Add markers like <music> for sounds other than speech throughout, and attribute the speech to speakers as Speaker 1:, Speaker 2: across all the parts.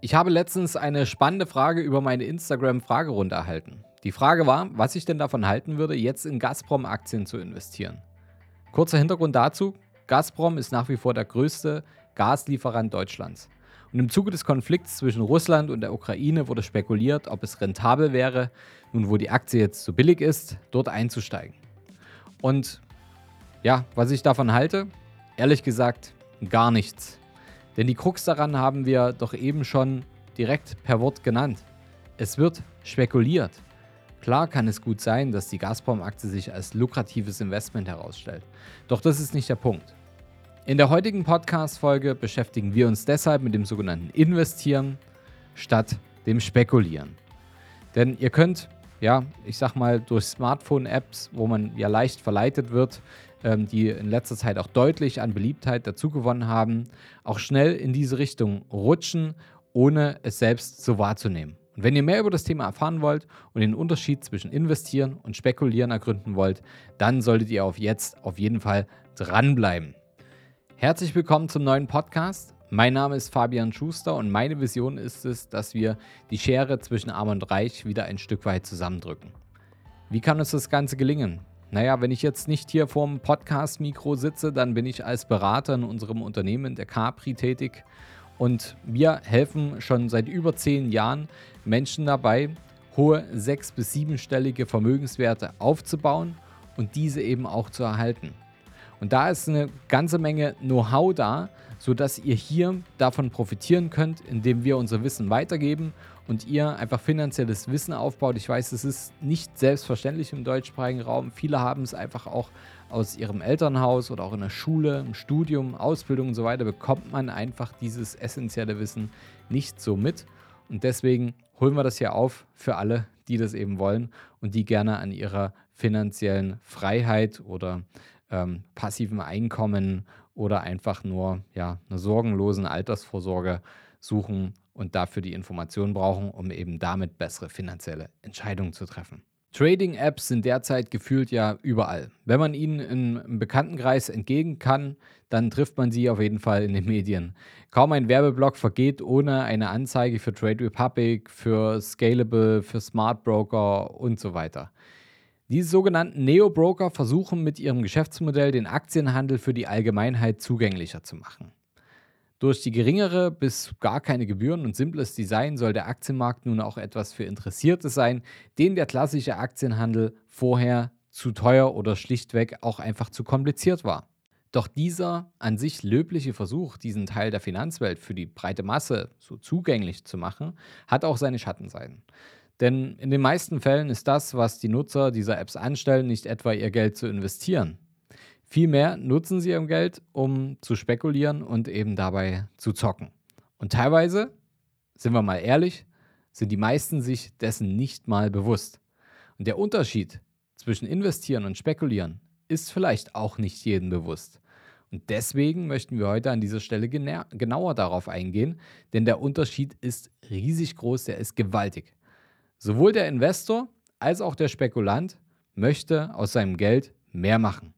Speaker 1: Ich habe letztens eine spannende Frage über meine Instagram-Fragerunde erhalten. Die Frage war, was ich denn davon halten würde, jetzt in Gazprom-Aktien zu investieren. Kurzer Hintergrund dazu: Gazprom ist nach wie vor der größte Gaslieferant Deutschlands. Und im Zuge des Konflikts zwischen Russland und der Ukraine wurde spekuliert, ob es rentabel wäre, nun wo die Aktie jetzt so billig ist, dort einzusteigen. Und ja, was ich davon halte? Ehrlich gesagt, gar nichts. Denn die Krux daran haben wir doch eben schon direkt per Wort genannt. Es wird spekuliert. Klar kann es gut sein, dass die Gazprom-Aktie sich als lukratives Investment herausstellt. Doch das ist nicht der Punkt. In der heutigen Podcast-Folge beschäftigen wir uns deshalb mit dem sogenannten Investieren statt dem Spekulieren. Denn ihr könnt, ja, ich sag mal, durch Smartphone-Apps, wo man ja leicht verleitet wird, die in letzter Zeit auch deutlich an Beliebtheit dazugewonnen haben, auch schnell in diese Richtung rutschen, ohne es selbst so wahrzunehmen. Und wenn ihr mehr über das Thema erfahren wollt und den Unterschied zwischen investieren und spekulieren ergründen wollt, dann solltet ihr auf jetzt auf jeden Fall dranbleiben. Herzlich willkommen zum neuen Podcast. Mein Name ist Fabian Schuster und meine Vision ist es, dass wir die Schere zwischen Arm und Reich wieder ein Stück weit zusammendrücken. Wie kann uns das Ganze gelingen? Naja, wenn ich jetzt nicht hier vorm Podcast-Mikro sitze, dann bin ich als Berater in unserem Unternehmen, der Capri, tätig. Und wir helfen schon seit über zehn Jahren Menschen dabei, hohe sechs- bis siebenstellige Vermögenswerte aufzubauen und diese eben auch zu erhalten. Und da ist eine ganze Menge Know-how da, sodass ihr hier davon profitieren könnt, indem wir unser Wissen weitergeben und ihr einfach finanzielles Wissen aufbaut. Ich weiß, es ist nicht selbstverständlich im deutschsprachigen Raum. Viele haben es einfach auch aus ihrem Elternhaus oder auch in der Schule, im Studium, Ausbildung und so weiter, bekommt man einfach dieses essentielle Wissen nicht so mit. Und deswegen holen wir das hier auf für alle, die das eben wollen und die gerne an ihrer finanziellen Freiheit oder ähm, passiven Einkommen oder einfach nur ja, einer sorgenlosen Altersvorsorge suchen und dafür die Informationen brauchen, um eben damit bessere finanzielle Entscheidungen zu treffen. Trading-Apps sind derzeit gefühlt ja überall. Wenn man ihnen im Bekanntenkreis entgegen kann, dann trifft man sie auf jeden Fall in den Medien. Kaum ein Werbeblock vergeht ohne eine Anzeige für Trade Republic, für Scalable, für Smart Broker und so weiter. Diese sogenannten Neo-Broker versuchen mit ihrem Geschäftsmodell den Aktienhandel für die Allgemeinheit zugänglicher zu machen. Durch die geringere bis gar keine Gebühren und simples Design soll der Aktienmarkt nun auch etwas für Interessierte sein, denen der klassische Aktienhandel vorher zu teuer oder schlichtweg auch einfach zu kompliziert war. Doch dieser an sich löbliche Versuch, diesen Teil der Finanzwelt für die breite Masse so zugänglich zu machen, hat auch seine Schattenseiten. Denn in den meisten Fällen ist das, was die Nutzer dieser Apps anstellen, nicht etwa ihr Geld zu investieren. Vielmehr nutzen sie ihr Geld, um zu spekulieren und eben dabei zu zocken. Und teilweise, sind wir mal ehrlich, sind die meisten sich dessen nicht mal bewusst. Und der Unterschied zwischen investieren und spekulieren ist vielleicht auch nicht jedem bewusst. Und deswegen möchten wir heute an dieser Stelle genauer darauf eingehen, denn der Unterschied ist riesig groß, der ist gewaltig. Sowohl der Investor als auch der Spekulant möchte aus seinem Geld mehr machen.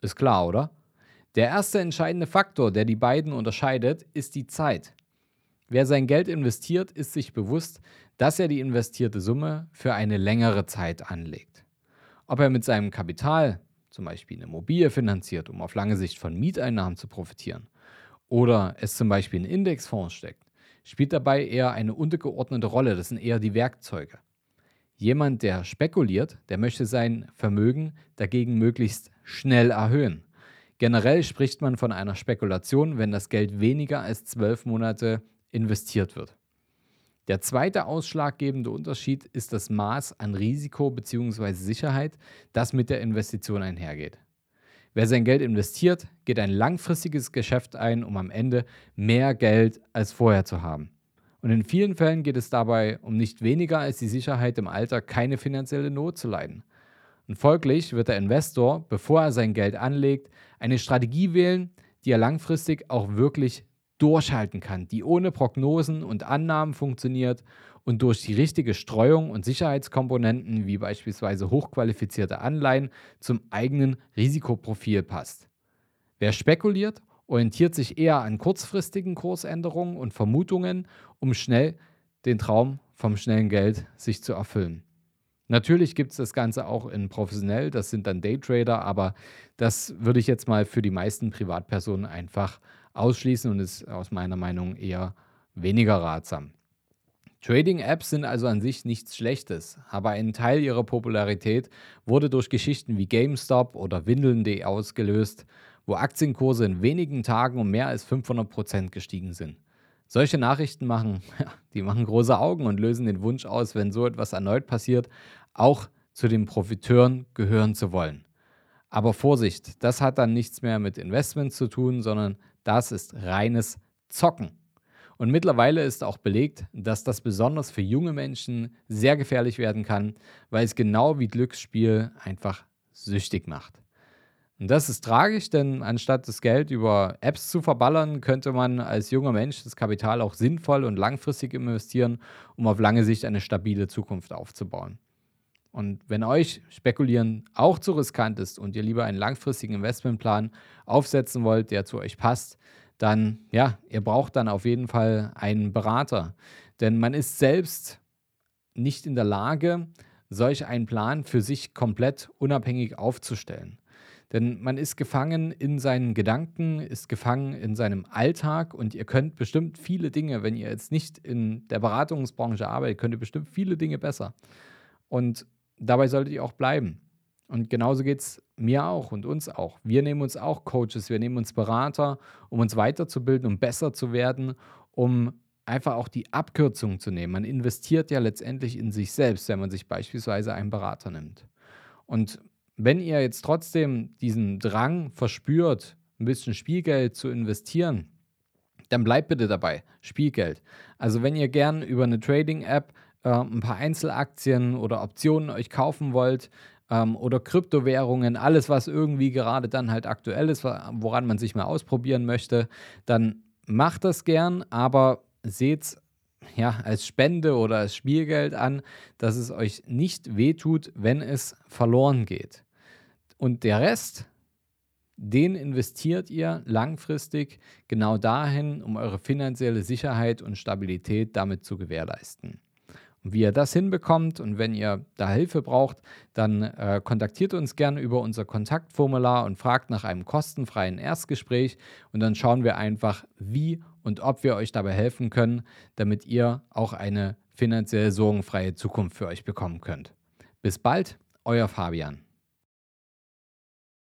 Speaker 1: Ist klar, oder? Der erste entscheidende Faktor, der die beiden unterscheidet, ist die Zeit. Wer sein Geld investiert, ist sich bewusst, dass er die investierte Summe für eine längere Zeit anlegt. Ob er mit seinem Kapital zum Beispiel eine Immobilie finanziert, um auf lange Sicht von Mieteinnahmen zu profitieren, oder es zum Beispiel in Indexfonds steckt, spielt dabei eher eine untergeordnete Rolle. Das sind eher die Werkzeuge. Jemand, der spekuliert, der möchte sein Vermögen dagegen möglichst schnell erhöhen. Generell spricht man von einer Spekulation, wenn das Geld weniger als zwölf Monate investiert wird. Der zweite ausschlaggebende Unterschied ist das Maß an Risiko bzw. Sicherheit, das mit der Investition einhergeht. Wer sein Geld investiert, geht ein langfristiges Geschäft ein, um am Ende mehr Geld als vorher zu haben. Und in vielen Fällen geht es dabei um nicht weniger als die Sicherheit im Alter, keine finanzielle Not zu leiden. Und folglich wird der Investor, bevor er sein Geld anlegt, eine Strategie wählen, die er langfristig auch wirklich durchhalten kann, die ohne Prognosen und Annahmen funktioniert und durch die richtige Streuung und Sicherheitskomponenten wie beispielsweise hochqualifizierte Anleihen zum eigenen Risikoprofil passt. Wer spekuliert orientiert sich eher an kurzfristigen Kursänderungen und Vermutungen, um schnell den Traum vom schnellen Geld sich zu erfüllen. Natürlich gibt es das Ganze auch in professionell, das sind dann Daytrader, aber das würde ich jetzt mal für die meisten Privatpersonen einfach ausschließen und ist aus meiner Meinung eher weniger ratsam. Trading-Apps sind also an sich nichts Schlechtes, aber ein Teil ihrer Popularität wurde durch Geschichten wie GameStop oder Windeln.de ausgelöst, wo Aktienkurse in wenigen Tagen um mehr als 500% gestiegen sind. Solche Nachrichten machen, <laughs> die machen große Augen und lösen den Wunsch aus, wenn so etwas erneut passiert, auch zu den Profiteuren gehören zu wollen. Aber Vorsicht, das hat dann nichts mehr mit Investments zu tun, sondern das ist reines Zocken. Und mittlerweile ist auch belegt, dass das besonders für junge Menschen sehr gefährlich werden kann, weil es genau wie Glücksspiel einfach süchtig macht. Und das ist tragisch, denn anstatt das Geld über Apps zu verballern, könnte man als junger Mensch das Kapital auch sinnvoll und langfristig investieren, um auf lange Sicht eine stabile Zukunft aufzubauen. Und wenn euch Spekulieren auch zu riskant ist und ihr lieber einen langfristigen Investmentplan aufsetzen wollt, der zu euch passt, dann ja, ihr braucht dann auf jeden Fall einen Berater. Denn man ist selbst nicht in der Lage, solch einen Plan für sich komplett unabhängig aufzustellen. Denn man ist gefangen in seinen Gedanken, ist gefangen in seinem Alltag und ihr könnt bestimmt viele Dinge, wenn ihr jetzt nicht in der Beratungsbranche arbeitet, könnt ihr bestimmt viele Dinge besser. Und dabei solltet ihr auch bleiben. Und genauso geht es mir auch und uns auch. Wir nehmen uns auch Coaches, wir nehmen uns Berater, um uns weiterzubilden, um besser zu werden, um einfach auch die Abkürzung zu nehmen. Man investiert ja letztendlich in sich selbst, wenn man sich beispielsweise einen Berater nimmt. Und wenn ihr jetzt trotzdem diesen Drang verspürt, ein bisschen Spielgeld zu investieren, dann bleibt bitte dabei. Spielgeld. Also wenn ihr gern über eine Trading-App äh, ein paar Einzelaktien oder Optionen euch kaufen wollt ähm, oder Kryptowährungen, alles was irgendwie gerade dann halt aktuell ist, woran man sich mal ausprobieren möchte, dann macht das gern, aber seht ja, als Spende oder als Spielgeld an, dass es euch nicht wehtut, wenn es verloren geht. Und der Rest, den investiert ihr langfristig genau dahin, um eure finanzielle Sicherheit und Stabilität damit zu gewährleisten. Wie ihr das hinbekommt und wenn ihr da Hilfe braucht, dann äh, kontaktiert uns gerne über unser Kontaktformular und fragt nach einem kostenfreien Erstgespräch und dann schauen wir einfach, wie und ob wir euch dabei helfen können, damit ihr auch eine finanziell sorgenfreie Zukunft für euch bekommen könnt. Bis bald, euer Fabian.